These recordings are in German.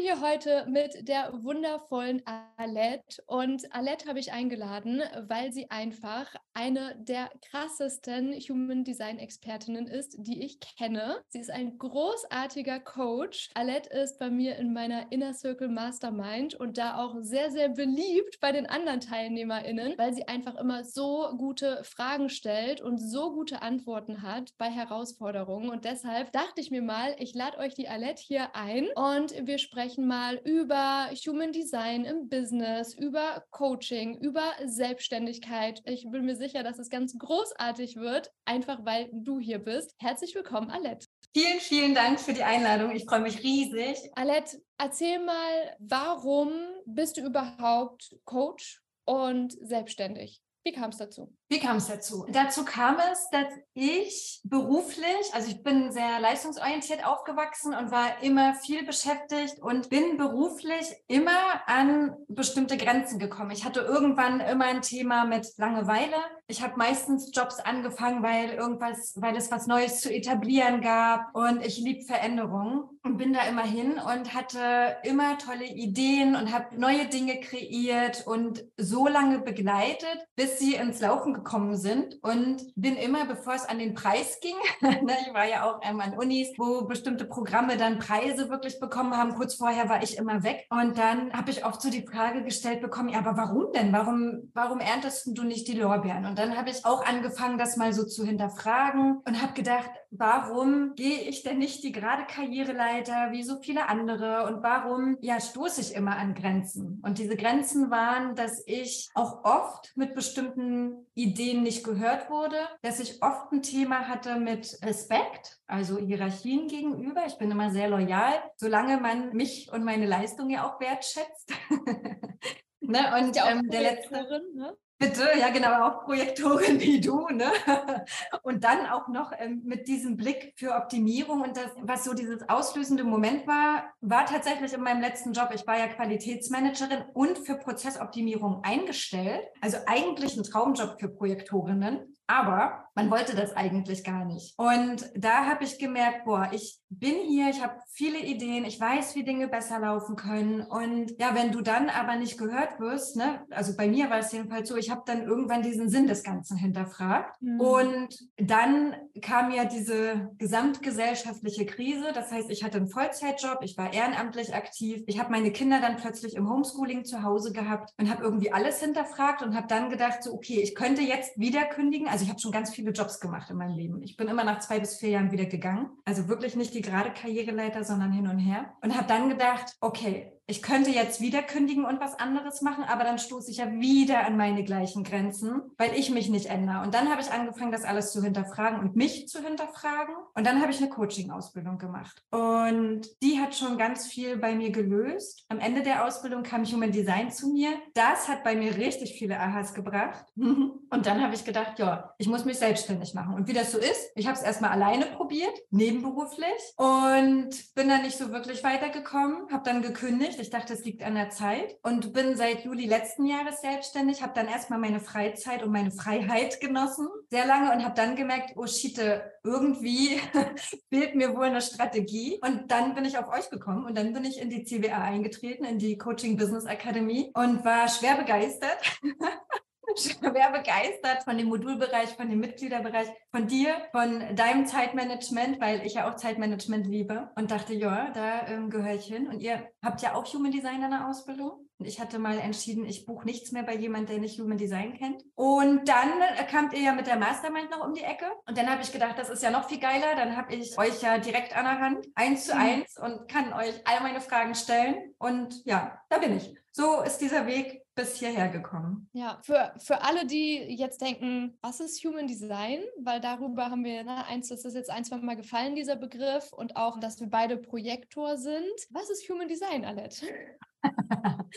hier heute mit der wundervollen Alette und Alette habe ich eingeladen, weil sie einfach eine der krassesten Human Design Expertinnen ist, die ich kenne. Sie ist ein großartiger Coach. Alette ist bei mir in meiner Inner Circle Mastermind und da auch sehr, sehr beliebt bei den anderen TeilnehmerInnen, weil sie einfach immer so gute Fragen stellt und so gute Antworten hat bei Herausforderungen. Und deshalb dachte ich mir mal, ich lade euch die Alette hier ein und wir sprechen mal über Human Design im Business, über Coaching, über Selbstständigkeit. Ich bin mir sicher, dass es ganz großartig wird, einfach weil du hier bist. Herzlich willkommen, Alette. Vielen, vielen Dank für die Einladung. Ich freue mich riesig. Alette, erzähl mal, warum bist du überhaupt Coach und selbstständig? Wie kam es dazu? Wie kam es dazu? Dazu kam es, dass ich beruflich, also ich bin sehr leistungsorientiert aufgewachsen und war immer viel beschäftigt und bin beruflich immer an bestimmte Grenzen gekommen. Ich hatte irgendwann immer ein Thema mit Langeweile. Ich habe meistens Jobs angefangen, weil irgendwas, weil es was Neues zu etablieren gab und ich lieb Veränderungen und bin da immer hin und hatte immer tolle Ideen und habe neue Dinge kreiert und so lange begleitet, bis sie ins Laufen gekommen sind und bin immer, bevor es an den Preis ging, ne, ich war ja auch ähm, an Unis, wo bestimmte Programme dann Preise wirklich bekommen haben. Kurz vorher war ich immer weg und dann habe ich oft so die Frage gestellt bekommen, ja, aber warum denn? Warum, warum erntest du nicht die Lorbeeren? Und dann habe ich auch angefangen, das mal so zu hinterfragen und habe gedacht, warum gehe ich denn nicht die gerade Karriereleiter wie so viele andere und warum ja stoße ich immer an Grenzen? Und diese Grenzen waren, dass ich auch oft mit bestimmten Ideen nicht gehört wurde, dass ich oft ein Thema hatte mit Respekt, also Hierarchien gegenüber. Ich bin immer sehr loyal, solange man mich und meine Leistung ja auch wertschätzt. ne? Und ähm, der letzte, ne? Bitte, ja genau, auch Projektorin wie du, ne? Und dann auch noch ähm, mit diesem Blick für Optimierung und das, was so dieses auslösende Moment war, war tatsächlich in meinem letzten Job. Ich war ja Qualitätsmanagerin und für Prozessoptimierung eingestellt. Also eigentlich ein Traumjob für Projektorinnen. Aber man wollte das eigentlich gar nicht. Und da habe ich gemerkt, boah, ich bin hier, ich habe viele Ideen, ich weiß, wie Dinge besser laufen können. Und ja, wenn du dann aber nicht gehört wirst, ne, also bei mir war es jedenfalls so, ich habe dann irgendwann diesen Sinn des Ganzen hinterfragt. Mhm. Und dann kam ja diese gesamtgesellschaftliche Krise. Das heißt, ich hatte einen Vollzeitjob, ich war ehrenamtlich aktiv, ich habe meine Kinder dann plötzlich im Homeschooling zu Hause gehabt und habe irgendwie alles hinterfragt und habe dann gedacht, so, okay, ich könnte jetzt wieder kündigen. Also also ich habe schon ganz viele Jobs gemacht in meinem Leben. Ich bin immer nach zwei bis vier Jahren wieder gegangen. Also wirklich nicht die gerade Karriereleiter, sondern hin und her. Und habe dann gedacht, okay, ich könnte jetzt wieder kündigen und was anderes machen, aber dann stoße ich ja wieder an meine gleichen Grenzen, weil ich mich nicht ändere. Und dann habe ich angefangen, das alles zu hinterfragen und mich zu hinterfragen. Und dann habe ich eine Coaching-Ausbildung gemacht. Und die hat schon ganz viel bei mir gelöst. Am Ende der Ausbildung kam Human Design zu mir. Das hat bei mir richtig viele Ahas gebracht. Und dann habe ich gedacht, ja, ich muss mich selbstständig machen. Und wie das so ist, ich habe es erstmal alleine probiert, nebenberuflich und bin dann nicht so wirklich weitergekommen, habe dann gekündigt ich dachte, es liegt an der Zeit und bin seit Juli letzten Jahres selbstständig, habe dann erstmal meine Freizeit und meine Freiheit genossen, sehr lange und habe dann gemerkt, oh Schiete, irgendwie fehlt mir wohl eine Strategie. Und dann bin ich auf euch gekommen und dann bin ich in die CWA eingetreten, in die Coaching Business Academy und war schwer begeistert. schwer begeistert von dem Modulbereich, von dem Mitgliederbereich, von dir, von deinem Zeitmanagement, weil ich ja auch Zeitmanagement liebe und dachte, ja, da ähm, gehöre ich hin. Und ihr habt ja auch Human Design in der Ausbildung. Und ich hatte mal entschieden, ich buche nichts mehr bei jemandem, der nicht Human Design kennt. Und dann äh, kamt ihr ja mit der Mastermind noch um die Ecke. Und dann habe ich gedacht, das ist ja noch viel geiler. Dann habe ich euch ja direkt an der Hand, eins zu mhm. eins, und kann euch all meine Fragen stellen. Und ja, da bin ich. So ist dieser Weg bis hierher gekommen. Ja, für, für alle, die jetzt denken, was ist Human Design? Weil darüber haben wir, ne, eins, das ist jetzt ein, zwei Mal gefallen, dieser Begriff, und auch, dass wir beide Projektor sind. Was ist Human Design, Alette?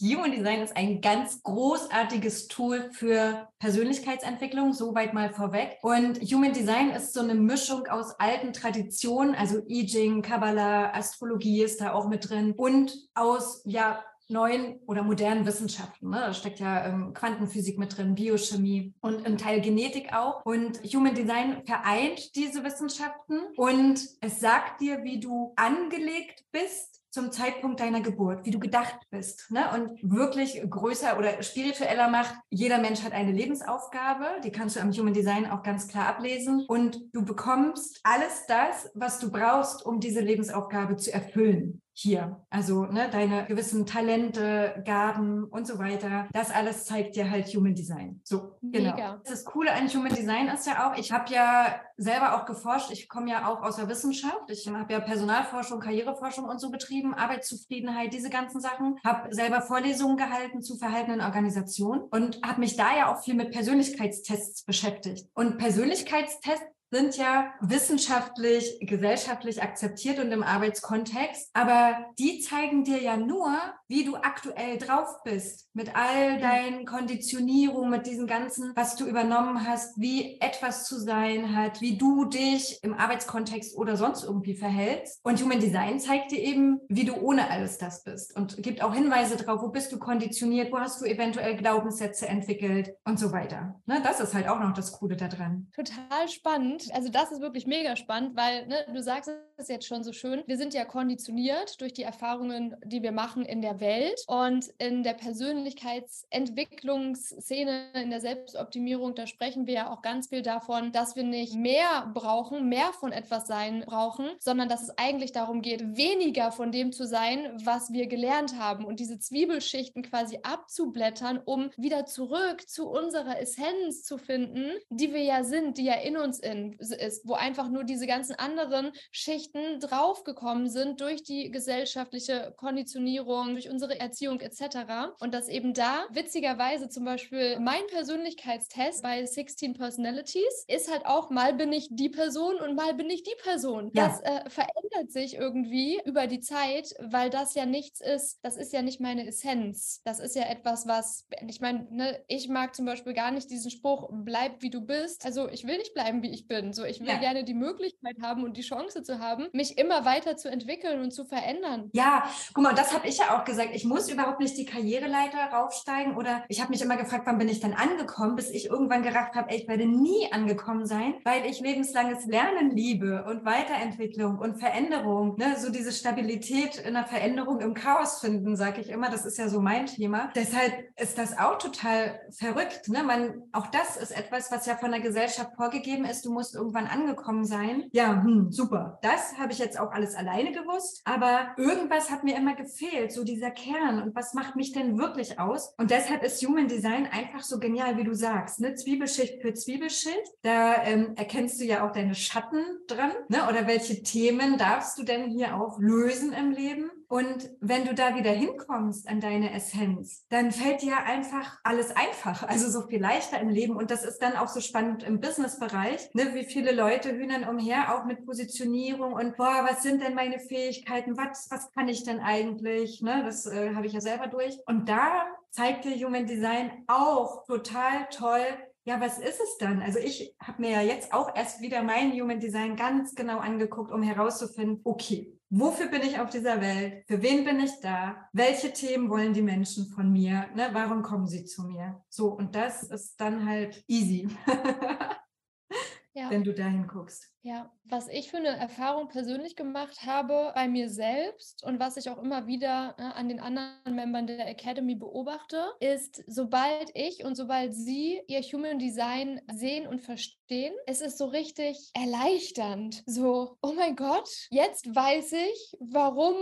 Human Design ist ein ganz großartiges Tool für Persönlichkeitsentwicklung, soweit mal vorweg. Und Human Design ist so eine Mischung aus alten Traditionen, also I Ching, Kabbalah, Astrologie ist da auch mit drin und aus ja neuen oder modernen Wissenschaften. Ne? Da steckt ja ähm, Quantenphysik mit drin, Biochemie und ein Teil Genetik auch. Und Human Design vereint diese Wissenschaften und es sagt dir, wie du angelegt bist zum Zeitpunkt deiner Geburt, wie du gedacht bist. Ne? Und wirklich größer oder spiritueller macht, jeder Mensch hat eine Lebensaufgabe, die kannst du am Human Design auch ganz klar ablesen. Und du bekommst alles das, was du brauchst, um diese Lebensaufgabe zu erfüllen hier. Also ne, deine gewissen Talente, Gaben und so weiter. Das alles zeigt dir halt Human Design. So, genau. Mega. Das Coole an Human Design ist ja auch, ich habe ja selber auch geforscht. Ich komme ja auch aus der Wissenschaft. Ich habe ja Personalforschung, Karriereforschung und so betrieben, Arbeitszufriedenheit, diese ganzen Sachen. Habe selber Vorlesungen gehalten zu verhaltenen Organisationen und habe mich da ja auch viel mit Persönlichkeitstests beschäftigt. Und Persönlichkeitstests sind ja wissenschaftlich, gesellschaftlich akzeptiert und im Arbeitskontext, aber die zeigen dir ja nur, wie du aktuell drauf bist, mit all deinen Konditionierungen, mit diesem ganzen, was du übernommen hast, wie etwas zu sein hat, wie du dich im Arbeitskontext oder sonst irgendwie verhältst. Und Human Design zeigt dir eben, wie du ohne alles das bist und gibt auch Hinweise drauf, wo bist du konditioniert, wo hast du eventuell Glaubenssätze entwickelt und so weiter. Ne, das ist halt auch noch das Coole daran. Total spannend spannend. Also das ist wirklich mega spannend, weil ne, du sagst es jetzt schon so schön. Wir sind ja konditioniert durch die Erfahrungen, die wir machen in der Welt und in der Persönlichkeitsentwicklungsszene, in der Selbstoptimierung, da sprechen wir ja auch ganz viel davon, dass wir nicht mehr brauchen, mehr von etwas sein brauchen, sondern dass es eigentlich darum geht, weniger von dem zu sein, was wir gelernt haben und diese Zwiebelschichten quasi abzublättern, um wieder zurück zu unserer Essenz zu finden, die wir ja sind, die ja in uns in, ist, wo einfach nur diese ganzen anderen Schichten draufgekommen sind durch die gesellschaftliche Konditionierung, durch unsere Erziehung etc. Und dass eben da witzigerweise zum Beispiel mein Persönlichkeitstest bei 16 Personalities ist halt auch mal bin ich die Person und mal bin ich die Person. Ja. Das äh, verändert sich irgendwie über die Zeit, weil das ja nichts ist, das ist ja nicht meine Essenz. Das ist ja etwas, was, ich meine, ne, ich mag zum Beispiel gar nicht diesen Spruch, bleib wie du bist. Also ich will nicht bleiben, wie ich bin bin. So, ich will ja. gerne die Möglichkeit haben und die Chance zu haben, mich immer weiter zu entwickeln und zu verändern. Ja, guck mal, das habe ich ja auch gesagt. Ich muss überhaupt nicht die Karriereleiter raufsteigen oder ich habe mich immer gefragt, wann bin ich denn angekommen, bis ich irgendwann gerafft habe, ich werde nie angekommen sein, weil ich lebenslanges Lernen liebe und Weiterentwicklung und Veränderung. Ne? So diese Stabilität in der Veränderung im Chaos finden, sage ich immer. Das ist ja so mein Thema. Deshalb ist das auch total verrückt. Ne? Man, auch das ist etwas, was ja von der Gesellschaft vorgegeben ist. Du musst irgendwann angekommen sein. Ja, hm, super. Das habe ich jetzt auch alles alleine gewusst. Aber irgendwas hat mir immer gefehlt, so dieser Kern. Und was macht mich denn wirklich aus? Und deshalb ist Human Design einfach so genial, wie du sagst. Ne? Zwiebelschicht für Zwiebelschicht. Da ähm, erkennst du ja auch deine Schatten dran. Ne? Oder welche Themen darfst du denn hier auch lösen im Leben? Und wenn du da wieder hinkommst an deine Essenz, dann fällt dir einfach alles einfach, also so viel leichter im Leben. Und das ist dann auch so spannend im Businessbereich, ne, wie viele Leute hühnern umher, auch mit Positionierung und boah, was sind denn meine Fähigkeiten? Was, was kann ich denn eigentlich? Ne, das äh, habe ich ja selber durch. Und da zeigt dir Human Design auch total toll, ja, was ist es dann? Also ich habe mir ja jetzt auch erst wieder mein Human Design ganz genau angeguckt, um herauszufinden, okay, Wofür bin ich auf dieser Welt? Für wen bin ich da? Welche Themen wollen die Menschen von mir? Ne? Warum kommen sie zu mir? So, und das ist dann halt easy, ja. wenn du dahin guckst. Ja, was ich für eine Erfahrung persönlich gemacht habe bei mir selbst und was ich auch immer wieder äh, an den anderen Membern der Academy beobachte, ist, sobald ich und sobald sie ihr Human Design sehen und verstehen, es ist so richtig erleichternd. So, oh mein Gott, jetzt weiß ich, warum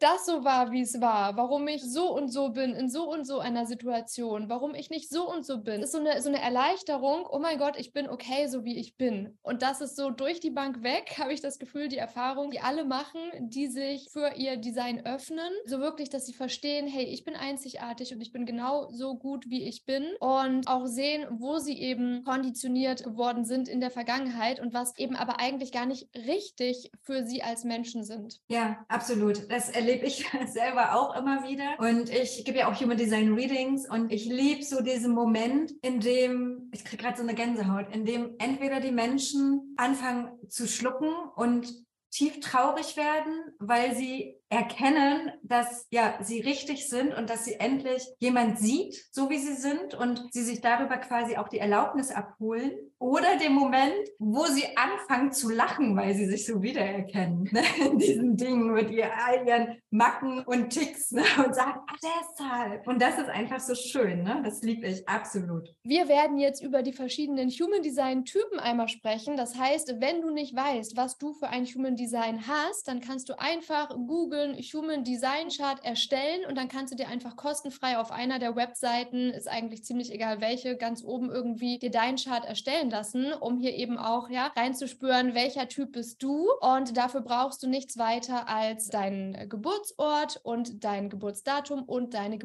das so war, wie es war, warum ich so und so bin in so und so einer Situation, warum ich nicht so und so bin. Es ist so eine, so eine Erleichterung, oh mein Gott, ich bin okay, so wie ich bin. Und das ist so durch die Bank weg, habe ich das Gefühl, die Erfahrung, die alle machen, die sich für ihr Design öffnen. So wirklich, dass sie verstehen, hey, ich bin einzigartig und ich bin genau so gut, wie ich bin. Und auch sehen, wo sie eben konditioniert geworden sind in der Vergangenheit und was eben aber eigentlich gar nicht richtig für sie als Menschen sind. Ja, absolut. Das erlebe ich selber auch immer wieder. Und ich gebe ja auch Human Design Readings und ich liebe so diesen Moment, in dem, ich kriege gerade so eine Gänsehaut, in dem entweder die Menschen anfangen, zu schlucken und tief traurig werden, weil sie erkennen, dass ja sie richtig sind und dass sie endlich jemand sieht, so wie sie sind und sie sich darüber quasi auch die Erlaubnis abholen oder dem Moment, wo sie anfangen zu lachen, weil sie sich so wiedererkennen ne? in diesen Dingen mit all ihren Macken und Ticks ne? und sagen, ah, deshalb. Und das ist einfach so schön. Ne? Das liebe ich absolut. Wir werden jetzt über die verschiedenen Human Design Typen einmal sprechen. Das heißt, wenn du nicht weißt, was du für ein Human Design hast, dann kannst du einfach googeln Human Design Chart erstellen und dann kannst du dir einfach kostenfrei auf einer der Webseiten, ist eigentlich ziemlich egal welche, ganz oben irgendwie dir deinen Chart erstellen lassen, um hier eben auch ja reinzuspüren, welcher Typ bist du. Und dafür brauchst du nichts weiter als deinen Geburtsort und dein Geburtsdatum und deine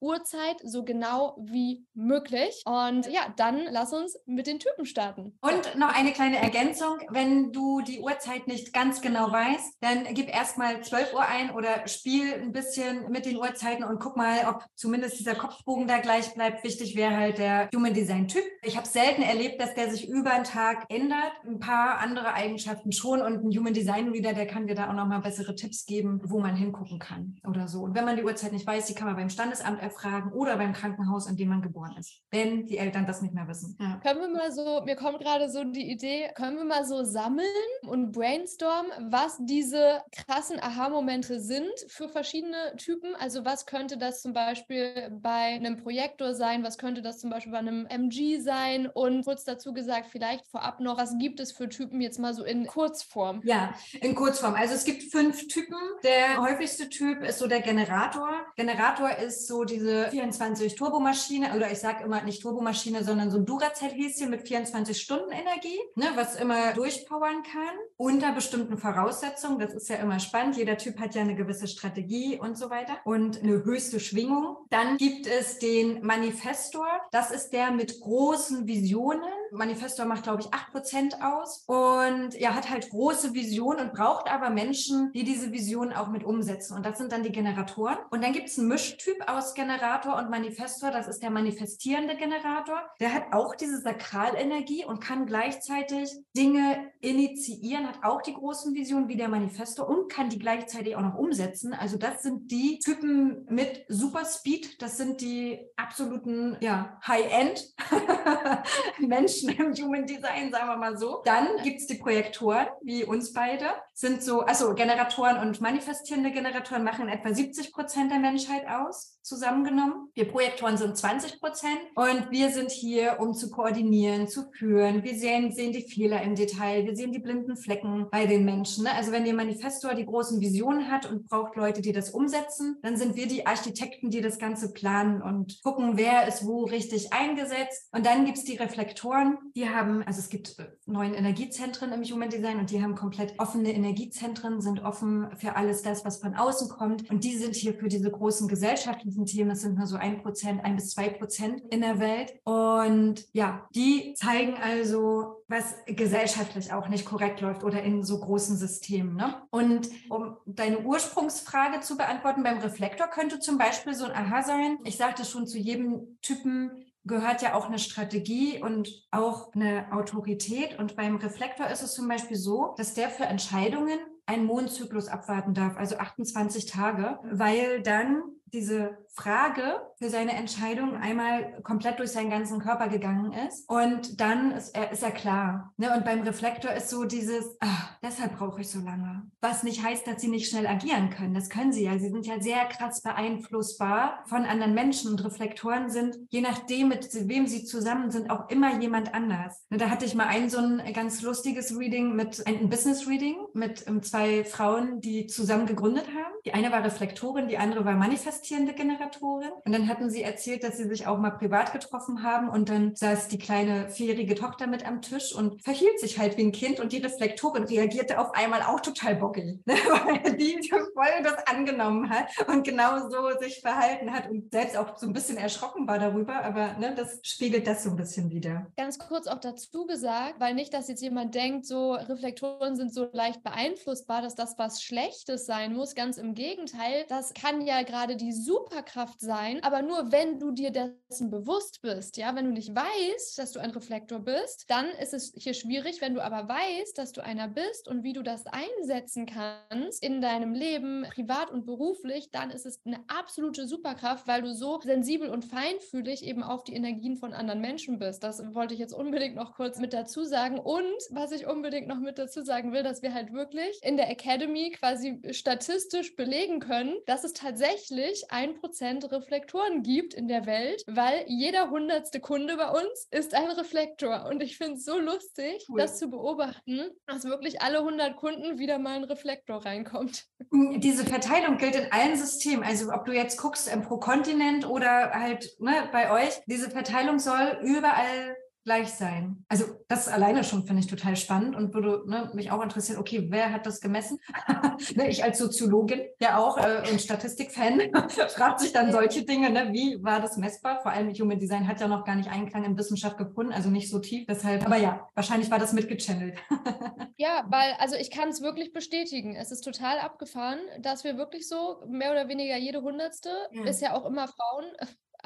Geburtsurzeit so genau wie möglich. Und ja, dann lass uns mit den Typen starten. Und noch eine kleine Ergänzung. Wenn du die Uhrzeit nicht ganz genau weißt, dann gib erstmal 12 Uhr ein oder spiel ein bisschen mit den Uhrzeiten und guck mal, ob zumindest dieser Kopfbogen da gleich bleibt. Wichtig wäre halt der Human Design Typ. Ich habe selten erlebt, dass der sich über den Tag ändert. Ein paar andere Eigenschaften schon und ein Human Design Reader, der kann dir da auch nochmal bessere Tipps geben, wo man hingucken kann oder so. Und wenn man die Uhrzeit nicht weiß, die kann man beim Standesamt erfragen oder beim Krankenhaus, in dem man geboren ist, wenn die Eltern das nicht mehr wissen. Ja. Können wir mal so, mir kommt gerade so die Idee, können wir mal so sammeln und brainstormen, was diese krassen Aha-Momente sind für verschiedene Typen? Also was könnte das zum Beispiel bei einem Projektor sein? Was könnte das zum Beispiel bei einem MG sein? Und kurz dazu gesagt, vielleicht vorab noch, was gibt es für Typen jetzt mal so in Kurzform? Ja, in Kurzform. Also es gibt fünf Typen. Der häufigste Typ ist so der Generator. Generator ist so diese 24 Turbomaschine oder ich sage immer nicht Turbomaschine, sondern so ein Duracell-Häschen mit 24 Stunden Energie, ne, was immer durchpowern kann unter bestimmten Voraussetzungen. Das ist ja immer spannend. Jeder Typ hat ja eine gewisse Strategie und so weiter und eine höchste Schwingung. Dann gibt es den Manifestor. Das ist der mit großen Visionen. Manifestor macht, glaube ich, 8% aus und er hat halt große Visionen und braucht aber Menschen, die diese Visionen auch mit umsetzen. Und das sind dann die Generatoren. Und dann gibt es einen Mischtyp aus Generator und Manifestor. Das ist der manifestierende Generator. Der hat auch diese Sakralenergie und kann gleichzeitig Dinge initiieren, hat auch die großen Visionen wie der Manifestor und kann die gleichzeitig auch noch umsetzen. Also das sind die Typen mit Super Speed. Das sind die absoluten ja, High-End Menschen im Human Design, sagen wir mal so. Dann gibt es die Projektoren, wie uns beide, sind so, also Generatoren und manifestierende Generatoren machen etwa 70 Prozent der Menschheit aus, zusammengenommen. Wir Projektoren sind 20 Prozent und wir sind hier, um zu koordinieren, zu führen. Wir sehen, sehen die Fehler im Detail, wir sehen die blinden Flecken bei den Menschen. Also wenn der Manifestor die großen Visionen hat und braucht Leute, die das umsetzen, dann sind wir die Architekten, die das Ganze planen und gucken, wer ist wo richtig eingesetzt. Und dann gibt es die Reflektoren, die haben, also es gibt äh, neun Energiezentren im Human Design und die haben komplett offene Energiezentren, sind offen für alles das, was von außen kommt. Und die sind hier für diese großen gesellschaftlichen Themen, das sind nur so ein Prozent, ein bis zwei Prozent in der Welt. Und ja, die zeigen also, was gesellschaftlich auch nicht korrekt läuft oder in so großen Systemen. Ne? Und um deine Ursprungsfrage zu beantworten, beim Reflektor könnte zum Beispiel so ein Aha sein. Ich sagte schon zu jedem Typen, gehört ja auch eine Strategie und auch eine Autorität. Und beim Reflektor ist es zum Beispiel so, dass der für Entscheidungen einen Mondzyklus abwarten darf, also 28 Tage, weil dann diese Frage für seine Entscheidung einmal komplett durch seinen ganzen Körper gegangen ist. Und dann ist er, ist er klar. Ne? Und beim Reflektor ist so dieses, ach, deshalb brauche ich so lange. Was nicht heißt, dass sie nicht schnell agieren können. Das können sie ja. Sie sind ja sehr krass beeinflussbar von anderen Menschen. Und Reflektoren sind, je nachdem, mit wem sie zusammen sind, auch immer jemand anders. Ne? Da hatte ich mal ein so ein ganz lustiges Reading mit, ein Business Reading mit um, zwei Frauen, die zusammen gegründet haben. Die eine war Reflektorin, die andere war manifestierende Generatorin. Und dann hatten sie erzählt, dass sie sich auch mal privat getroffen haben und dann saß die kleine vierjährige Tochter mit am Tisch und verhielt sich halt wie ein Kind und die Reflektorin reagierte auf einmal auch total bockig, ne? weil die voll das angenommen hat und genau so sich verhalten hat und selbst auch so ein bisschen erschrocken war darüber, aber ne, das spiegelt das so ein bisschen wieder. Ganz kurz auch dazu gesagt, weil nicht, dass jetzt jemand denkt, so Reflektoren sind so leicht beeinflussbar, dass das was Schlechtes sein muss. Ganz im Gegenteil, das kann ja gerade die Superkraft sein, aber nur wenn du dir dessen bewusst bist. Ja, wenn du nicht weißt, dass du ein Reflektor bist, dann ist es hier schwierig. Wenn du aber weißt, dass du einer bist und wie du das einsetzen kannst in deinem Leben, privat und beruflich, dann ist es eine absolute Superkraft, weil du so sensibel und feinfühlig eben auf die Energien von anderen Menschen bist. Das wollte ich jetzt unbedingt noch kurz mit dazu sagen. Und was ich unbedingt noch mit dazu sagen will, dass wir halt wirklich in der Academy quasi statistisch belegen können, dass es tatsächlich ein Prozent Reflektoren gibt in der Welt, weil jeder hundertste Kunde bei uns ist ein Reflektor. Und ich finde es so lustig, cool. das zu beobachten, dass wirklich alle 100 Kunden wieder mal ein Reflektor reinkommt. Hm, diese Verteilung gilt in allen Systemen. Also ob du jetzt guckst ähm, pro Kontinent oder halt ne, bei euch, diese Verteilung soll überall gleich sein. Also das alleine schon finde ich total spannend und würde ne, mich auch interessieren, okay, wer hat das gemessen? ne, ich als Soziologin ja auch äh, und Statistikfan fragt sich dann solche Dinge, ne, wie war das messbar? Vor allem Human Design hat ja noch gar nicht Einklang in Wissenschaft gefunden, also nicht so tief. Deshalb, aber ja, wahrscheinlich war das mitgechannelt. ja, weil, also ich kann es wirklich bestätigen. Es ist total abgefahren, dass wir wirklich so mehr oder weniger jede Hundertste, ja. ist ja auch immer Frauen,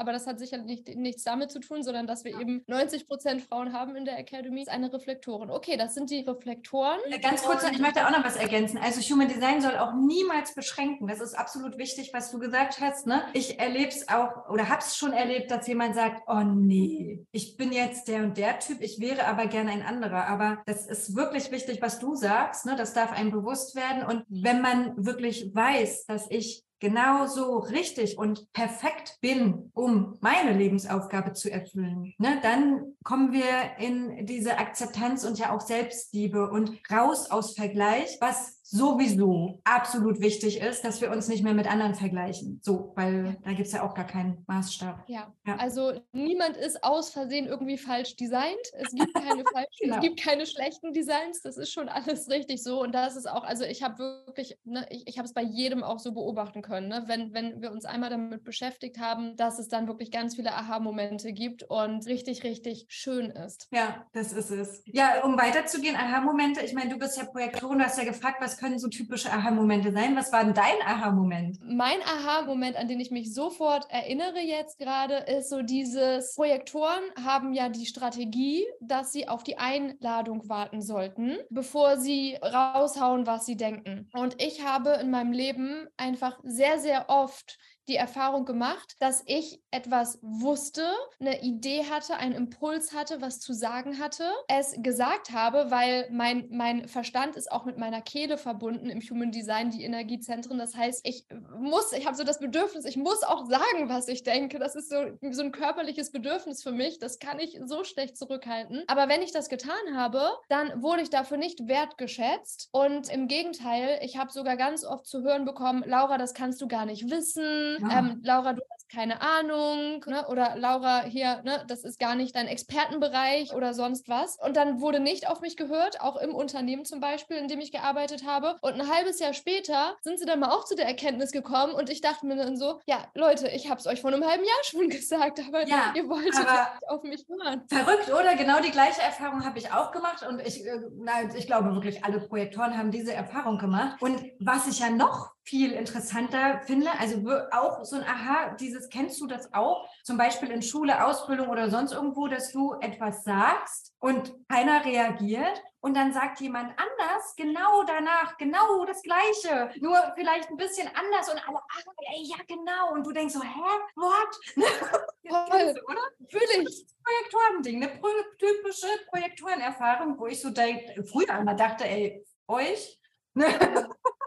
aber das hat sicher nicht, nichts damit zu tun, sondern dass wir ja. eben 90 Prozent Frauen haben in der Academy, ist eine Reflektorin. Okay, das sind die Reflektoren. Ganz kurz, ich möchte auch noch was ergänzen. Also Human Design soll auch niemals beschränken. Das ist absolut wichtig, was du gesagt hast. Ne? Ich erlebe es auch oder habe es schon erlebt, dass jemand sagt, oh nee, ich bin jetzt der und der Typ, ich wäre aber gerne ein anderer. Aber das ist wirklich wichtig, was du sagst. Ne? Das darf einem bewusst werden. Und wenn man wirklich weiß, dass ich genauso richtig und perfekt bin, um meine Lebensaufgabe zu erfüllen, ne, dann kommen wir in diese Akzeptanz und ja auch Selbstliebe und raus aus Vergleich, was sowieso absolut wichtig ist, dass wir uns nicht mehr mit anderen vergleichen. So, weil da gibt es ja auch gar keinen Maßstab. Ja. ja. also niemand ist aus Versehen irgendwie falsch designt. Es gibt keine falschen, genau. es gibt keine schlechten Designs. Das ist schon alles richtig so. Und das ist auch, also ich habe wirklich, ne, ich, ich habe es bei jedem auch so beobachten können, ne? wenn, wenn wir uns einmal damit beschäftigt haben, dass es dann wirklich ganz viele Aha-Momente gibt und richtig, richtig schön ist. Ja, das ist es. Ja, um weiterzugehen, Aha-Momente, ich meine, du bist ja Projektorin, du hast ja gefragt, was können so typische Aha-Momente sein? Was war denn dein Aha-Moment? Mein Aha-Moment, an den ich mich sofort erinnere jetzt gerade, ist so dieses, Projektoren haben ja die Strategie, dass sie auf die Einladung warten sollten, bevor sie raushauen, was sie denken. Und ich habe in meinem Leben einfach sehr, sehr oft die Erfahrung gemacht, dass ich etwas wusste, eine Idee hatte, einen Impuls hatte, was zu sagen hatte, es gesagt habe, weil mein, mein Verstand ist auch mit meiner Kehle verbunden im Human Design, die Energiezentren. Das heißt, ich muss, ich habe so das Bedürfnis, ich muss auch sagen, was ich denke. Das ist so, so ein körperliches Bedürfnis für mich. Das kann ich so schlecht zurückhalten. Aber wenn ich das getan habe, dann wurde ich dafür nicht wertgeschätzt. Und im Gegenteil, ich habe sogar ganz oft zu hören bekommen, Laura, das kannst du gar nicht wissen ja. ähm, Laura, du hast keine Ahnung, ne? oder Laura, hier, ne, das ist gar nicht dein Expertenbereich oder sonst was. Und dann wurde nicht auf mich gehört, auch im Unternehmen zum Beispiel, in dem ich gearbeitet habe. Und ein halbes Jahr später sind sie dann mal auch zu der Erkenntnis gekommen und ich dachte mir dann so, ja, Leute, ich habe es euch vor einem halben Jahr schon gesagt, aber ja, ihr wolltet nicht auf mich hören. Verrückt, oder? Genau die gleiche Erfahrung habe ich auch gemacht und ich, äh, nein, ich glaube wirklich, alle Projektoren haben diese Erfahrung gemacht. Und was ich ja noch viel interessanter finde. Also auch so ein Aha, dieses kennst du das auch? Zum Beispiel in Schule, Ausbildung oder sonst irgendwo, dass du etwas sagst und keiner reagiert und dann sagt jemand anders genau danach genau das Gleiche, nur vielleicht ein bisschen anders und alle, ach, ey, ja genau. Und du denkst so, hä, what? Voll, oder? Natürlich. Projektorending, eine typische Projektorenerfahrung, wo ich so denk, früher einmal dachte, ey, euch?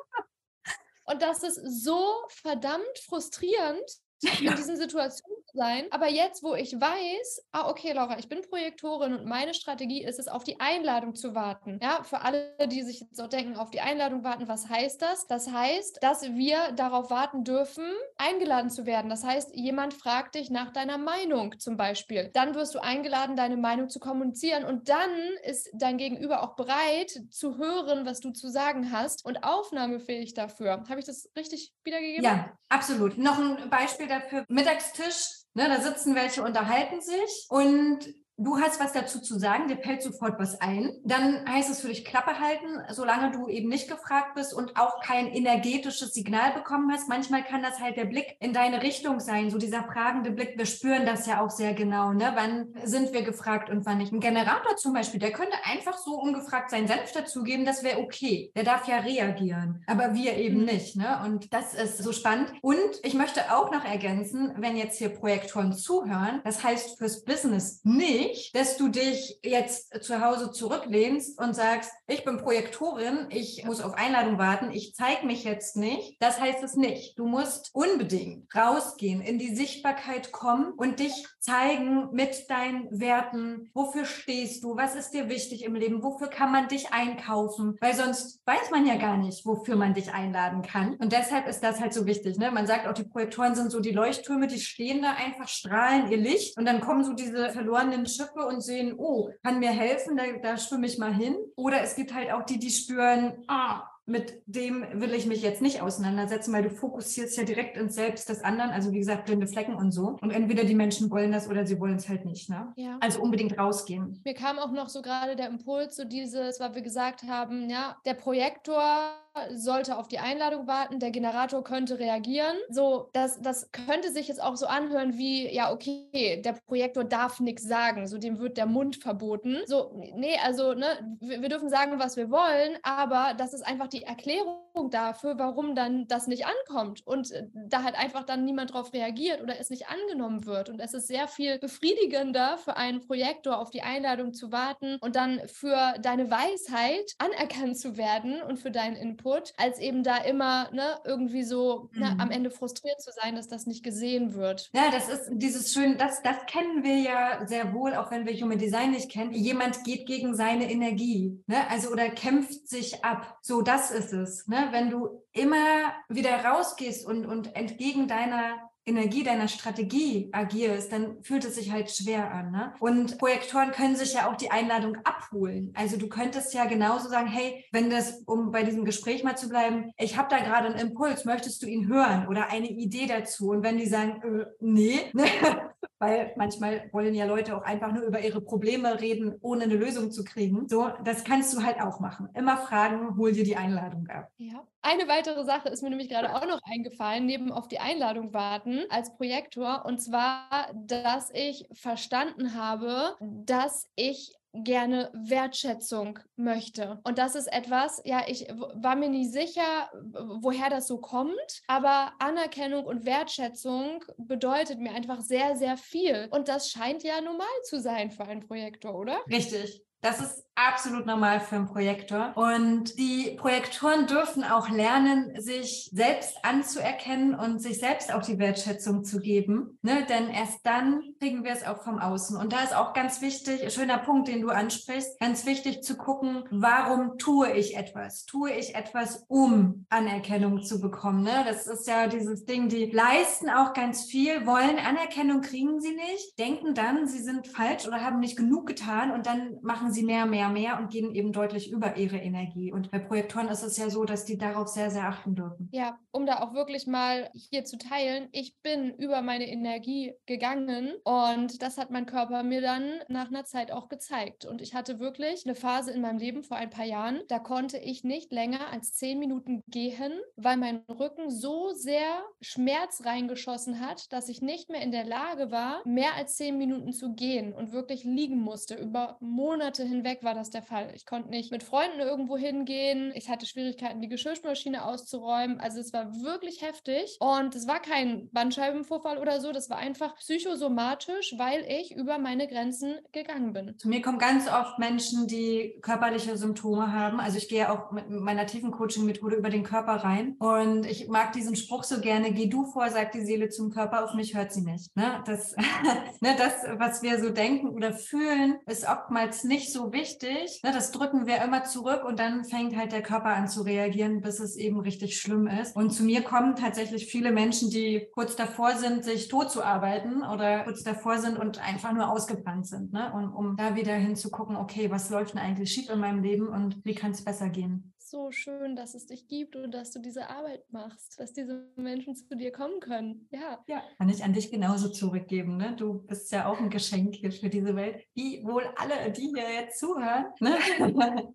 Und das ist so verdammt frustrierend, in diesen Situationen sein. Aber jetzt, wo ich weiß, ah, okay, Laura, ich bin Projektorin und meine Strategie ist es, auf die Einladung zu warten. Ja, für alle, die sich so denken, auf die Einladung warten, was heißt das? Das heißt, dass wir darauf warten dürfen, eingeladen zu werden. Das heißt, jemand fragt dich nach deiner Meinung zum Beispiel. Dann wirst du eingeladen, deine Meinung zu kommunizieren und dann ist dein Gegenüber auch bereit zu hören, was du zu sagen hast und aufnahmefähig dafür. Habe ich das richtig wiedergegeben? Ja, absolut. Noch ein Beispiel dafür, Mittagstisch, ne, da sitzen welche, unterhalten sich und du hast was dazu zu sagen, dir fällt sofort was ein. Dann heißt es für dich Klappe halten, solange du eben nicht gefragt bist und auch kein energetisches Signal bekommen hast. Manchmal kann das halt der Blick in deine Richtung sein, so dieser fragende Blick. Wir spüren das ja auch sehr genau. Ne? Wann sind wir gefragt und wann nicht? Ein Generator zum Beispiel, der könnte einfach so ungefragt seinen Senf dazugeben, das wäre okay. Der darf ja reagieren, aber wir eben mhm. nicht. Ne? Und das ist so spannend. Und ich möchte auch noch ergänzen, wenn jetzt hier Projektoren zuhören, das heißt fürs Business nicht, dass du dich jetzt zu Hause zurücklehnst und sagst, ich bin Projektorin, ich muss auf Einladung warten, ich zeige mich jetzt nicht. Das heißt es nicht. Du musst unbedingt rausgehen, in die Sichtbarkeit kommen und dich zeigen mit deinen Werten. Wofür stehst du? Was ist dir wichtig im Leben? Wofür kann man dich einkaufen? Weil sonst weiß man ja gar nicht, wofür man dich einladen kann. Und deshalb ist das halt so wichtig. Ne? Man sagt auch, die Projektoren sind so die Leuchttürme, die stehen da einfach, strahlen ihr Licht und dann kommen so diese verlorenen Schiffe und sehen, oh, kann mir helfen, da, da schwimme ich mal hin. Oder es gibt halt auch die, die spüren, ah, mit dem will ich mich jetzt nicht auseinandersetzen, weil du fokussierst ja direkt ins Selbst des anderen, also wie gesagt, blinde Flecken und so. Und entweder die Menschen wollen das oder sie wollen es halt nicht. Ne? Ja. Also unbedingt rausgehen. Mir kam auch noch so gerade der Impuls, so dieses, was wir gesagt haben, ja, der Projektor sollte auf die Einladung warten, der Generator könnte reagieren. So, das, das könnte sich jetzt auch so anhören wie, ja, okay, der Projektor darf nichts sagen, so dem wird der Mund verboten. So, nee, also, ne, wir, wir dürfen sagen, was wir wollen, aber das ist einfach die Erklärung dafür, warum dann das nicht ankommt und äh, da halt einfach dann niemand drauf reagiert oder es nicht angenommen wird. Und es ist sehr viel befriedigender für einen Projektor auf die Einladung zu warten und dann für deine Weisheit anerkannt zu werden und für deinen Input, als eben da immer ne, irgendwie so mhm. ne, am Ende frustriert zu sein, dass das nicht gesehen wird. Ja, das ist dieses schön, das, das kennen wir ja sehr wohl, auch wenn wir Human Design nicht kennen. Jemand geht gegen seine Energie, ne? also oder kämpft sich ab. So, das ist es. Ne? Wenn du immer wieder rausgehst und, und entgegen deiner Energie deiner Strategie agierst, dann fühlt es sich halt schwer an. Ne? Und Projektoren können sich ja auch die Einladung abholen. Also du könntest ja genauso sagen, hey, wenn das, um bei diesem Gespräch mal zu bleiben, ich habe da gerade einen Impuls, möchtest du ihn hören oder eine Idee dazu? Und wenn die sagen, äh, nee, weil manchmal wollen ja Leute auch einfach nur über ihre Probleme reden, ohne eine Lösung zu kriegen. So, das kannst du halt auch machen. Immer fragen, hol dir die Einladung ab. Ja. Eine weitere Sache ist mir nämlich gerade auch noch eingefallen, neben auf die Einladung warten als Projektor. Und zwar, dass ich verstanden habe, dass ich gerne Wertschätzung möchte. Und das ist etwas, ja, ich war mir nicht sicher, woher das so kommt, aber Anerkennung und Wertschätzung bedeutet mir einfach sehr, sehr viel. Und das scheint ja normal zu sein für einen Projektor, oder? Richtig. Das ist absolut normal für einen Projektor. Und die Projektoren dürfen auch lernen, sich selbst anzuerkennen und sich selbst auch die Wertschätzung zu geben. Ne? Denn erst dann kriegen wir es auch vom Außen. Und da ist auch ganz wichtig, schöner Punkt, den du ansprichst, ganz wichtig zu gucken, warum tue ich etwas? Tue ich etwas, um Anerkennung zu bekommen? Ne? Das ist ja dieses Ding, die leisten auch ganz viel, wollen Anerkennung, kriegen sie nicht, denken dann, sie sind falsch oder haben nicht genug getan und dann machen sie mehr, mehr, mehr und gehen eben deutlich über ihre Energie. Und bei Projektoren ist es ja so, dass die darauf sehr, sehr achten dürfen. Ja, um da auch wirklich mal hier zu teilen, ich bin über meine Energie gegangen und das hat mein Körper mir dann nach einer Zeit auch gezeigt. Und ich hatte wirklich eine Phase in meinem Leben vor ein paar Jahren, da konnte ich nicht länger als zehn Minuten gehen, weil mein Rücken so sehr Schmerz reingeschossen hat, dass ich nicht mehr in der Lage war, mehr als zehn Minuten zu gehen und wirklich liegen musste. Über Monate hinweg war das der Fall. Ich konnte nicht mit Freunden irgendwo hingehen. Ich hatte Schwierigkeiten, die Geschirrmaschine auszuräumen. Also es war wirklich heftig. Und es war kein Bandscheibenvorfall oder so. Das war einfach psychosomatisch, weil ich über meine Grenzen gegangen bin. Zu mir kommen ganz oft Menschen, die körperliche Symptome haben. Also ich gehe auch mit meiner tiefen Coaching-Methode über den Körper rein. Und ich mag diesen Spruch so gerne, geh du vor, sagt die Seele zum Körper, auf mich hört sie nicht. Ne? Das, ne, das, was wir so denken oder fühlen, ist oftmals nicht so wichtig. Ne, das drücken wir immer zurück und dann fängt halt der Körper an zu reagieren, bis es eben richtig schlimm ist. Und zu mir kommen tatsächlich viele Menschen, die kurz davor sind, sich tot zu arbeiten oder kurz davor sind und einfach nur ausgebrannt sind. Ne? Und um da wieder hinzugucken, okay, was läuft denn eigentlich schief in meinem Leben und wie kann es besser gehen? So schön, dass es dich gibt und dass du diese Arbeit machst, dass diese Menschen zu dir kommen können. Ja. Ja, kann ich an dich genauso zurückgeben. Ne? Du bist ja auch ein Geschenk hier für diese Welt, wie wohl alle, die hier jetzt zuhören. Ne?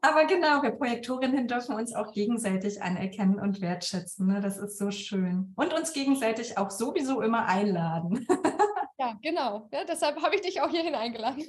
Aber genau, wir Projektorinnen dürfen uns auch gegenseitig anerkennen und wertschätzen. Ne? Das ist so schön. Und uns gegenseitig auch sowieso immer einladen. Ja, genau. Ja, deshalb habe ich dich auch hierhin eingeladen.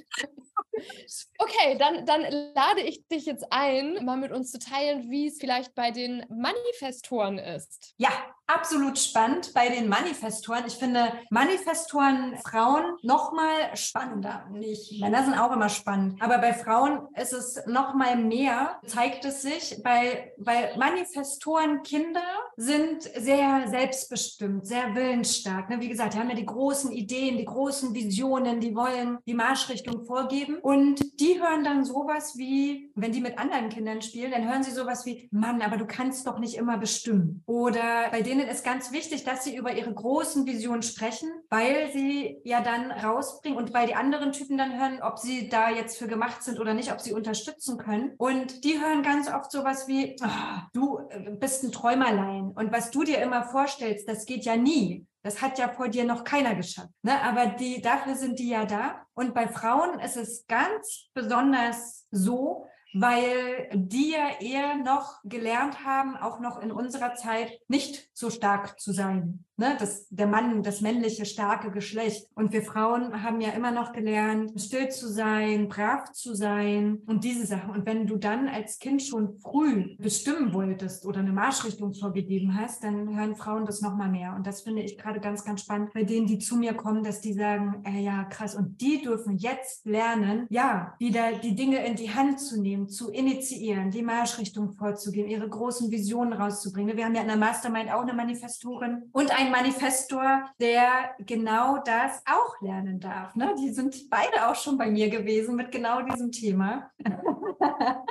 Okay, dann, dann lade ich dich jetzt ein, mal mit uns zu teilen, wie es vielleicht bei den Manifestoren ist. Ja, absolut spannend bei den Manifestoren. Ich finde Manifestoren Frauen noch mal spannender. Nicht Männer sind auch immer spannend, aber bei Frauen ist es noch mal mehr. Zeigt es sich bei bei Manifestoren Kinder sind sehr selbstbestimmt, sehr willensstark. Ne? Wie gesagt, die haben ja die großen Ideen, die großen Visionen, die wollen die Marschrichtung vorgeben und die hören dann sowas wie, wenn die mit anderen Kindern spielen, dann hören sie sowas wie, Mann, aber du kannst doch nicht immer bestimmen. Oder bei denen ist ganz wichtig, dass sie über ihre großen Visionen sprechen, weil sie ja dann rausbringen und weil die anderen Typen dann hören, ob sie da jetzt für gemacht sind oder nicht, ob sie unterstützen können. Und die hören ganz oft sowas wie, oh, du äh, bist ein Träumerlein und was du dir immer vorstellst, das geht ja nie. Das hat ja vor dir noch keiner geschafft. Ne? Aber die, dafür sind die ja da. Und bei Frauen ist es ganz besonders so, weil die ja eher noch gelernt haben, auch noch in unserer Zeit nicht so stark zu sein. Ne? Das, der Mann, das männliche, starke Geschlecht. Und wir Frauen haben ja immer noch gelernt, still zu sein, brav zu sein und diese Sachen. Und wenn du dann als Kind schon früh bestimmen wolltest oder eine Marschrichtung vorgegeben hast, dann hören Frauen das noch mal mehr. Und das finde ich gerade ganz, ganz spannend bei denen, die zu mir kommen, dass die sagen, äh, ja, krass. Und die dürfen jetzt lernen, ja, wieder die Dinge in die Hand zu nehmen, zu initiieren, die Marschrichtung vorzugeben, ihre großen Visionen rauszubringen. Wir haben ja in der Mastermind auch eine Manifestorin und ein Manifestor, der genau das auch lernen darf. Ne? Die sind beide auch schon bei mir gewesen mit genau diesem Thema.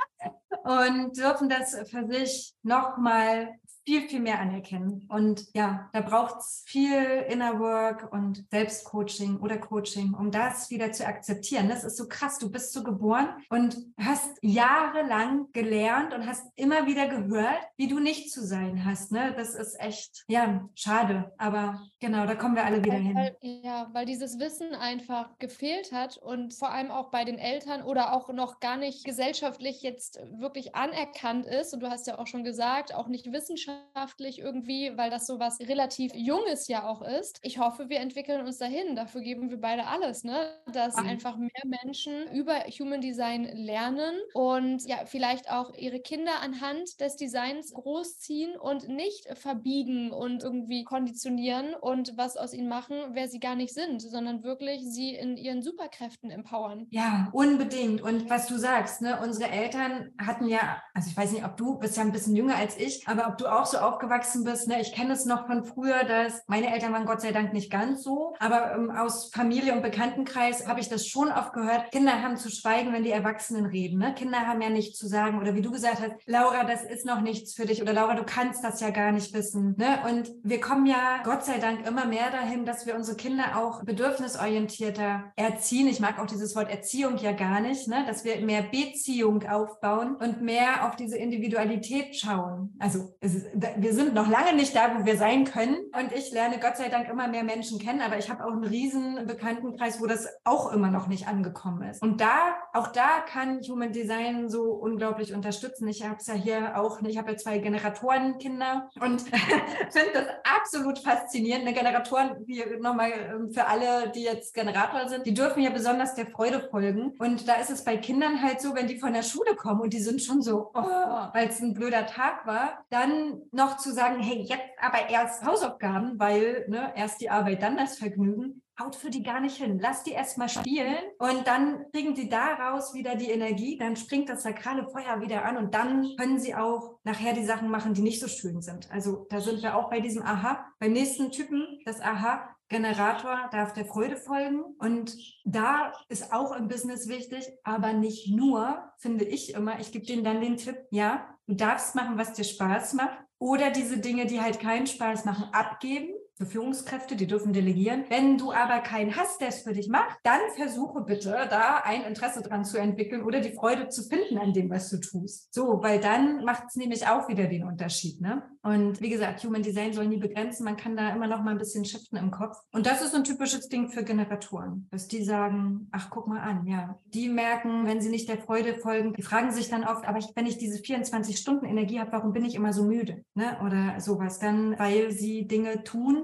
und dürfen das für sich nochmal viel, viel mehr anerkennen. Und ja, da braucht es viel Inner Work und Selbstcoaching oder Coaching, um das wieder zu akzeptieren. Das ist so krass. Du bist so geboren und hast jahrelang gelernt und hast immer wieder gehört, wie du nicht zu sein hast. Ne? Das ist echt, ja, schade. Aber genau, da kommen wir alle wieder hin. Ja, weil dieses Wissen einfach gefehlt hat und vor allem auch bei den Eltern oder auch noch gar nicht gesellschaftlich jetzt wirklich anerkannt ist. Und du hast ja auch schon gesagt, auch nicht wissenschaftlich wissenschaftlich irgendwie, weil das so was relativ Junges ja auch ist. Ich hoffe, wir entwickeln uns dahin. Dafür geben wir beide alles, ne? Dass mhm. einfach mehr Menschen über Human Design lernen und ja, vielleicht auch ihre Kinder anhand des Designs großziehen und nicht verbiegen und irgendwie konditionieren und was aus ihnen machen, wer sie gar nicht sind, sondern wirklich sie in ihren Superkräften empowern. Ja, unbedingt. Und was du sagst, ne, unsere Eltern hatten ja, also ich weiß nicht, ob du bist ja ein bisschen jünger als ich, aber ob du auch auch so aufgewachsen bist, ne, ich kenne es noch von früher, dass meine Eltern waren Gott sei Dank nicht ganz so, aber ähm, aus Familie und Bekanntenkreis habe ich das schon oft gehört. Kinder haben zu schweigen, wenn die Erwachsenen reden. Ne? Kinder haben ja nichts zu sagen oder wie du gesagt hast, Laura, das ist noch nichts für dich oder Laura, du kannst das ja gar nicht wissen. Ne? Und wir kommen ja Gott sei Dank immer mehr dahin, dass wir unsere Kinder auch bedürfnisorientierter erziehen. Ich mag auch dieses Wort Erziehung ja gar nicht, ne? dass wir mehr Beziehung aufbauen und mehr auf diese Individualität schauen. Also es ist wir sind noch lange nicht da, wo wir sein können. Und ich lerne Gott sei Dank immer mehr Menschen kennen, aber ich habe auch einen riesen Bekanntenkreis, wo das auch immer noch nicht angekommen ist. Und da, auch da kann Human Design so unglaublich unterstützen. Ich habe es ja hier auch, ich habe ja zwei Generatorenkinder und finde das absolut faszinierend. Eine Generatoren, wie nochmal ähm, für alle, die jetzt Generator sind, die dürfen ja besonders der Freude folgen. Und da ist es bei Kindern halt so, wenn die von der Schule kommen und die sind schon so, oh, weil es ein blöder Tag war, dann noch zu sagen, hey, jetzt aber erst Hausaufgaben, weil ne, erst die Arbeit, dann das Vergnügen, haut für die gar nicht hin. Lass die erst mal spielen und dann kriegen die daraus wieder die Energie, dann springt das sakrale Feuer wieder an und dann können sie auch nachher die Sachen machen, die nicht so schön sind. Also da sind wir auch bei diesem Aha. Beim nächsten Typen, das Aha, Generator darf der Freude folgen. Und da ist auch im Business wichtig, aber nicht nur, finde ich immer. Ich gebe denen dann den Tipp, ja, du darfst machen, was dir Spaß macht. Oder diese Dinge, die halt keinen Spaß machen, abgeben für Führungskräfte, die dürfen delegieren. Wenn du aber keinen hast, der es für dich macht, dann versuche bitte da ein Interesse dran zu entwickeln oder die Freude zu finden an dem, was du tust. So, weil dann macht es nämlich auch wieder den Unterschied. Ne? Und wie gesagt, Human Design soll nie begrenzen. Man kann da immer noch mal ein bisschen shiften im Kopf. Und das ist ein typisches Ding für Generatoren, dass die sagen, ach, guck mal an, ja. Die merken, wenn sie nicht der Freude folgen, die fragen sich dann oft, aber ich, wenn ich diese 24 Stunden Energie habe, warum bin ich immer so müde? Ne? Oder sowas. Dann, weil sie Dinge tun,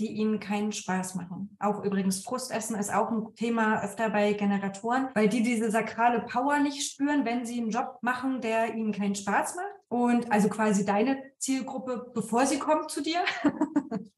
die ihnen keinen Spaß machen. Auch übrigens Frustessen ist auch ein Thema öfter bei Generatoren, weil die diese sakrale Power nicht spüren, wenn sie einen Job machen, der ihnen keinen Spaß macht. Und also quasi deine Zielgruppe, bevor sie kommt zu dir.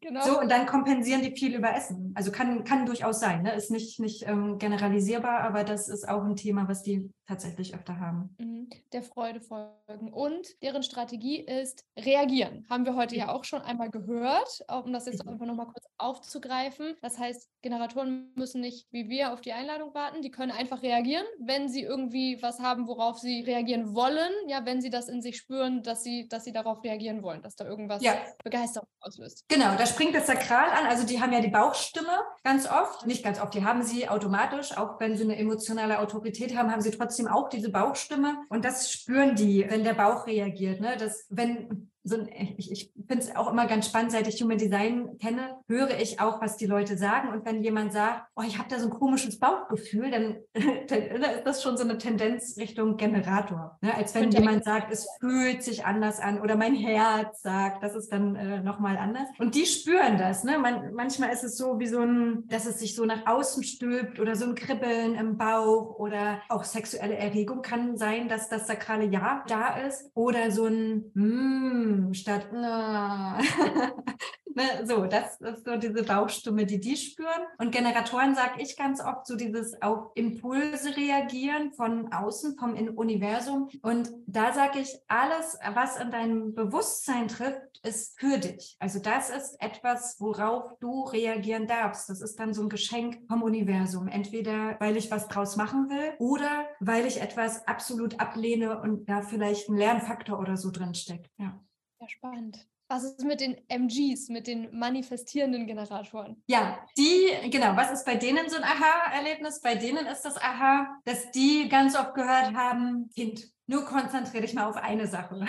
Genau. So, und dann kompensieren die viel über Essen. Also kann, kann durchaus sein, ne? ist nicht, nicht ähm, generalisierbar, aber das ist auch ein Thema, was die tatsächlich öfter haben. Mhm. Der Freude folgen. Und deren Strategie ist reagieren. Haben wir heute ja auch schon einmal gehört, um das jetzt einfach nochmal kurz aufzugreifen. Das heißt, Generatoren müssen nicht wie wir auf die Einladung warten, die können einfach reagieren, wenn sie irgendwie was haben, worauf sie reagieren wollen, ja, wenn sie das in sich spüren, dass sie, dass sie darauf reagieren wollen, dass da irgendwas ja. Begeisterung auslöst. Genau, da springt das Sakral an. Also die haben ja die Bauchstimme ganz oft, nicht ganz oft, die haben sie automatisch, auch wenn sie eine emotionale Autorität haben, haben sie trotzdem auch diese Bauchstimme. Und das spüren die, wenn der Bauch reagiert. Ne? Das, wenn so ein, ich, ich finde es auch immer ganz spannend, seit ich Human Design kenne, höre ich auch, was die Leute sagen. Und wenn jemand sagt, oh, ich habe da so ein komisches Bauchgefühl, dann, dann, ist das schon so eine Tendenz Richtung Generator. Ne? Als wenn jemand sagt, es fühlt sich anders an oder mein Herz sagt, das ist dann äh, nochmal anders. Und die spüren das. Ne? Man, manchmal ist es so wie so ein, dass es sich so nach außen stülpt oder so ein Kribbeln im Bauch oder auch sexuelle Erregung kann sein, dass das sakrale Ja da ist oder so ein mm, statt ne, so, das ist so diese Bauchstimme, die die spüren. Und Generatoren sage ich ganz oft so dieses auf Impulse reagieren von außen, vom Universum. Und da sage ich, alles, was in deinem Bewusstsein trifft, ist für dich. Also das ist etwas, worauf du reagieren darfst. Das ist dann so ein Geschenk vom Universum. Entweder weil ich was draus machen will oder weil ich etwas absolut ablehne und da vielleicht ein Lernfaktor oder so drin steckt. Ja. Ja, spannend. Was ist mit den MGs, mit den manifestierenden Generatoren? Ja, die, genau, was ist bei denen so ein Aha-Erlebnis? Bei denen ist das Aha, dass die ganz oft gehört haben, Kind, nur konzentriere dich mal auf eine Sache.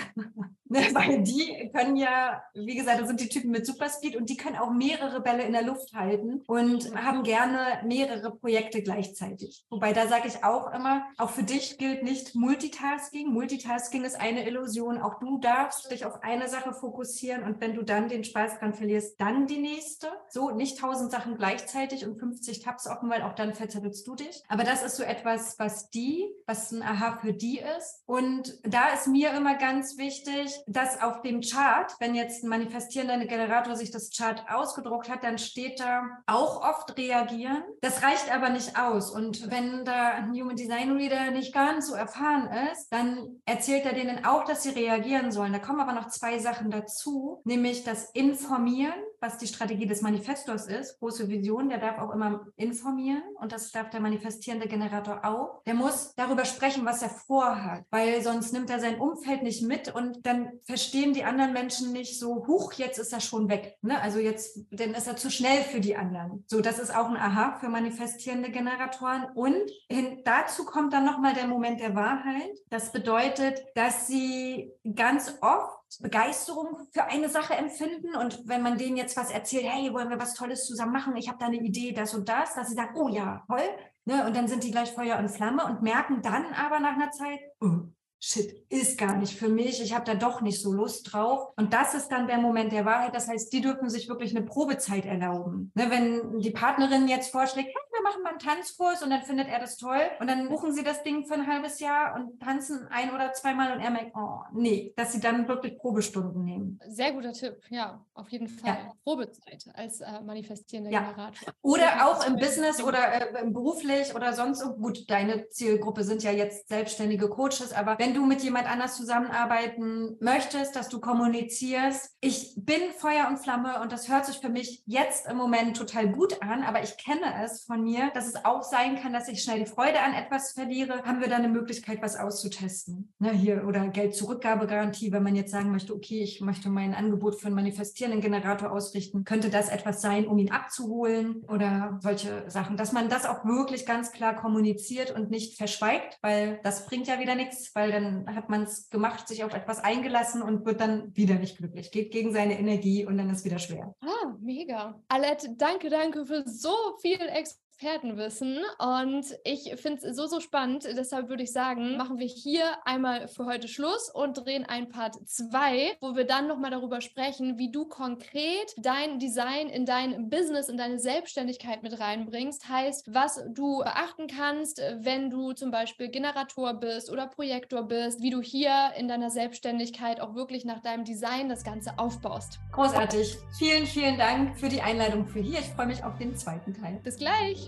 Ne, weil die können ja, wie gesagt, das sind die Typen mit Superspeed und die können auch mehrere Bälle in der Luft halten und haben gerne mehrere Projekte gleichzeitig. Wobei da sage ich auch immer, auch für dich gilt nicht Multitasking. Multitasking ist eine Illusion. Auch du darfst dich auf eine Sache fokussieren und wenn du dann den Spaß dran verlierst, dann die nächste. So, nicht tausend Sachen gleichzeitig und 50 Tabs offen, weil auch dann verzettelst du dich. Aber das ist so etwas, was die, was ein Aha für die ist. Und da ist mir immer ganz wichtig, dass auf dem Chart, wenn jetzt ein manifestierender Generator sich das Chart ausgedruckt hat, dann steht da auch oft reagieren. Das reicht aber nicht aus. Und wenn da ein Human Design Reader nicht ganz so erfahren ist, dann erzählt er denen auch, dass sie reagieren sollen. Da kommen aber noch zwei Sachen dazu, nämlich das Informieren was die Strategie des Manifestors ist, große Vision, der darf auch immer informieren und das darf der manifestierende Generator auch. Der muss darüber sprechen, was er vorhat, weil sonst nimmt er sein Umfeld nicht mit und dann verstehen die anderen Menschen nicht so, huch, jetzt ist er schon weg. Ne? Also jetzt, dann ist er zu schnell für die anderen. So, das ist auch ein Aha für manifestierende Generatoren. Und hin, dazu kommt dann nochmal der Moment der Wahrheit. Das bedeutet, dass sie ganz oft Begeisterung für eine Sache empfinden und wenn man denen jetzt was erzählt, hey, wollen wir was Tolles zusammen machen, ich habe da eine Idee, das und das, dass sie sagen, oh ja, toll, ne? und dann sind die gleich Feuer und Flamme und merken dann aber nach einer Zeit, oh, shit, ist gar nicht für mich, ich habe da doch nicht so Lust drauf. Und das ist dann der Moment der Wahrheit. Das heißt, die dürfen sich wirklich eine Probezeit erlauben. Ne, wenn die Partnerin jetzt vorschlägt, hey, wir machen mal einen Tanzkurs und dann findet er das toll und dann buchen sie das Ding für ein halbes Jahr und tanzen ein oder zweimal und er merkt, oh nee, dass sie dann wirklich Probestunden nehmen. Sehr guter Tipp, ja, auf jeden Fall. Ja. Probezeit als äh, manifestierender ja. Generator. Oder auch im Business oder äh, beruflich oder sonst. Gut, deine Zielgruppe sind ja jetzt selbstständige Coaches, aber wenn du mit jemand anders zusammenarbeiten möchtest, dass du kommunizierst. Ich bin Feuer und Flamme und das hört sich für mich jetzt im Moment total gut an, aber ich kenne es von mir, dass es auch sein kann, dass ich schnell die Freude an etwas verliere, haben wir da eine Möglichkeit, was auszutesten. Ne, hier oder Geld-Zurückgabegarantie, wenn man jetzt sagen möchte, okay, ich möchte mein Angebot für einen manifestierenden Generator ausrichten, könnte das etwas sein, um ihn abzuholen oder solche Sachen, dass man das auch wirklich ganz klar kommuniziert und nicht verschweigt, weil das bringt ja wieder nichts, weil dann hat man es gemacht, sich auf etwas eingelassen und wird dann wieder nicht glücklich, geht gegen seine Energie und dann ist wieder schwer. Ah, mega. Alette, danke, danke für so viel Expertise. Expertenwissen und ich finde es so, so spannend. Deshalb würde ich sagen, machen wir hier einmal für heute Schluss und drehen ein Part 2, wo wir dann nochmal darüber sprechen, wie du konkret dein Design in dein Business, in deine Selbstständigkeit mit reinbringst. Heißt, was du beachten kannst, wenn du zum Beispiel Generator bist oder Projektor bist, wie du hier in deiner Selbstständigkeit auch wirklich nach deinem Design das Ganze aufbaust. Großartig. Vielen, vielen Dank für die Einladung für hier. Ich freue mich auf den zweiten Teil. Bis gleich.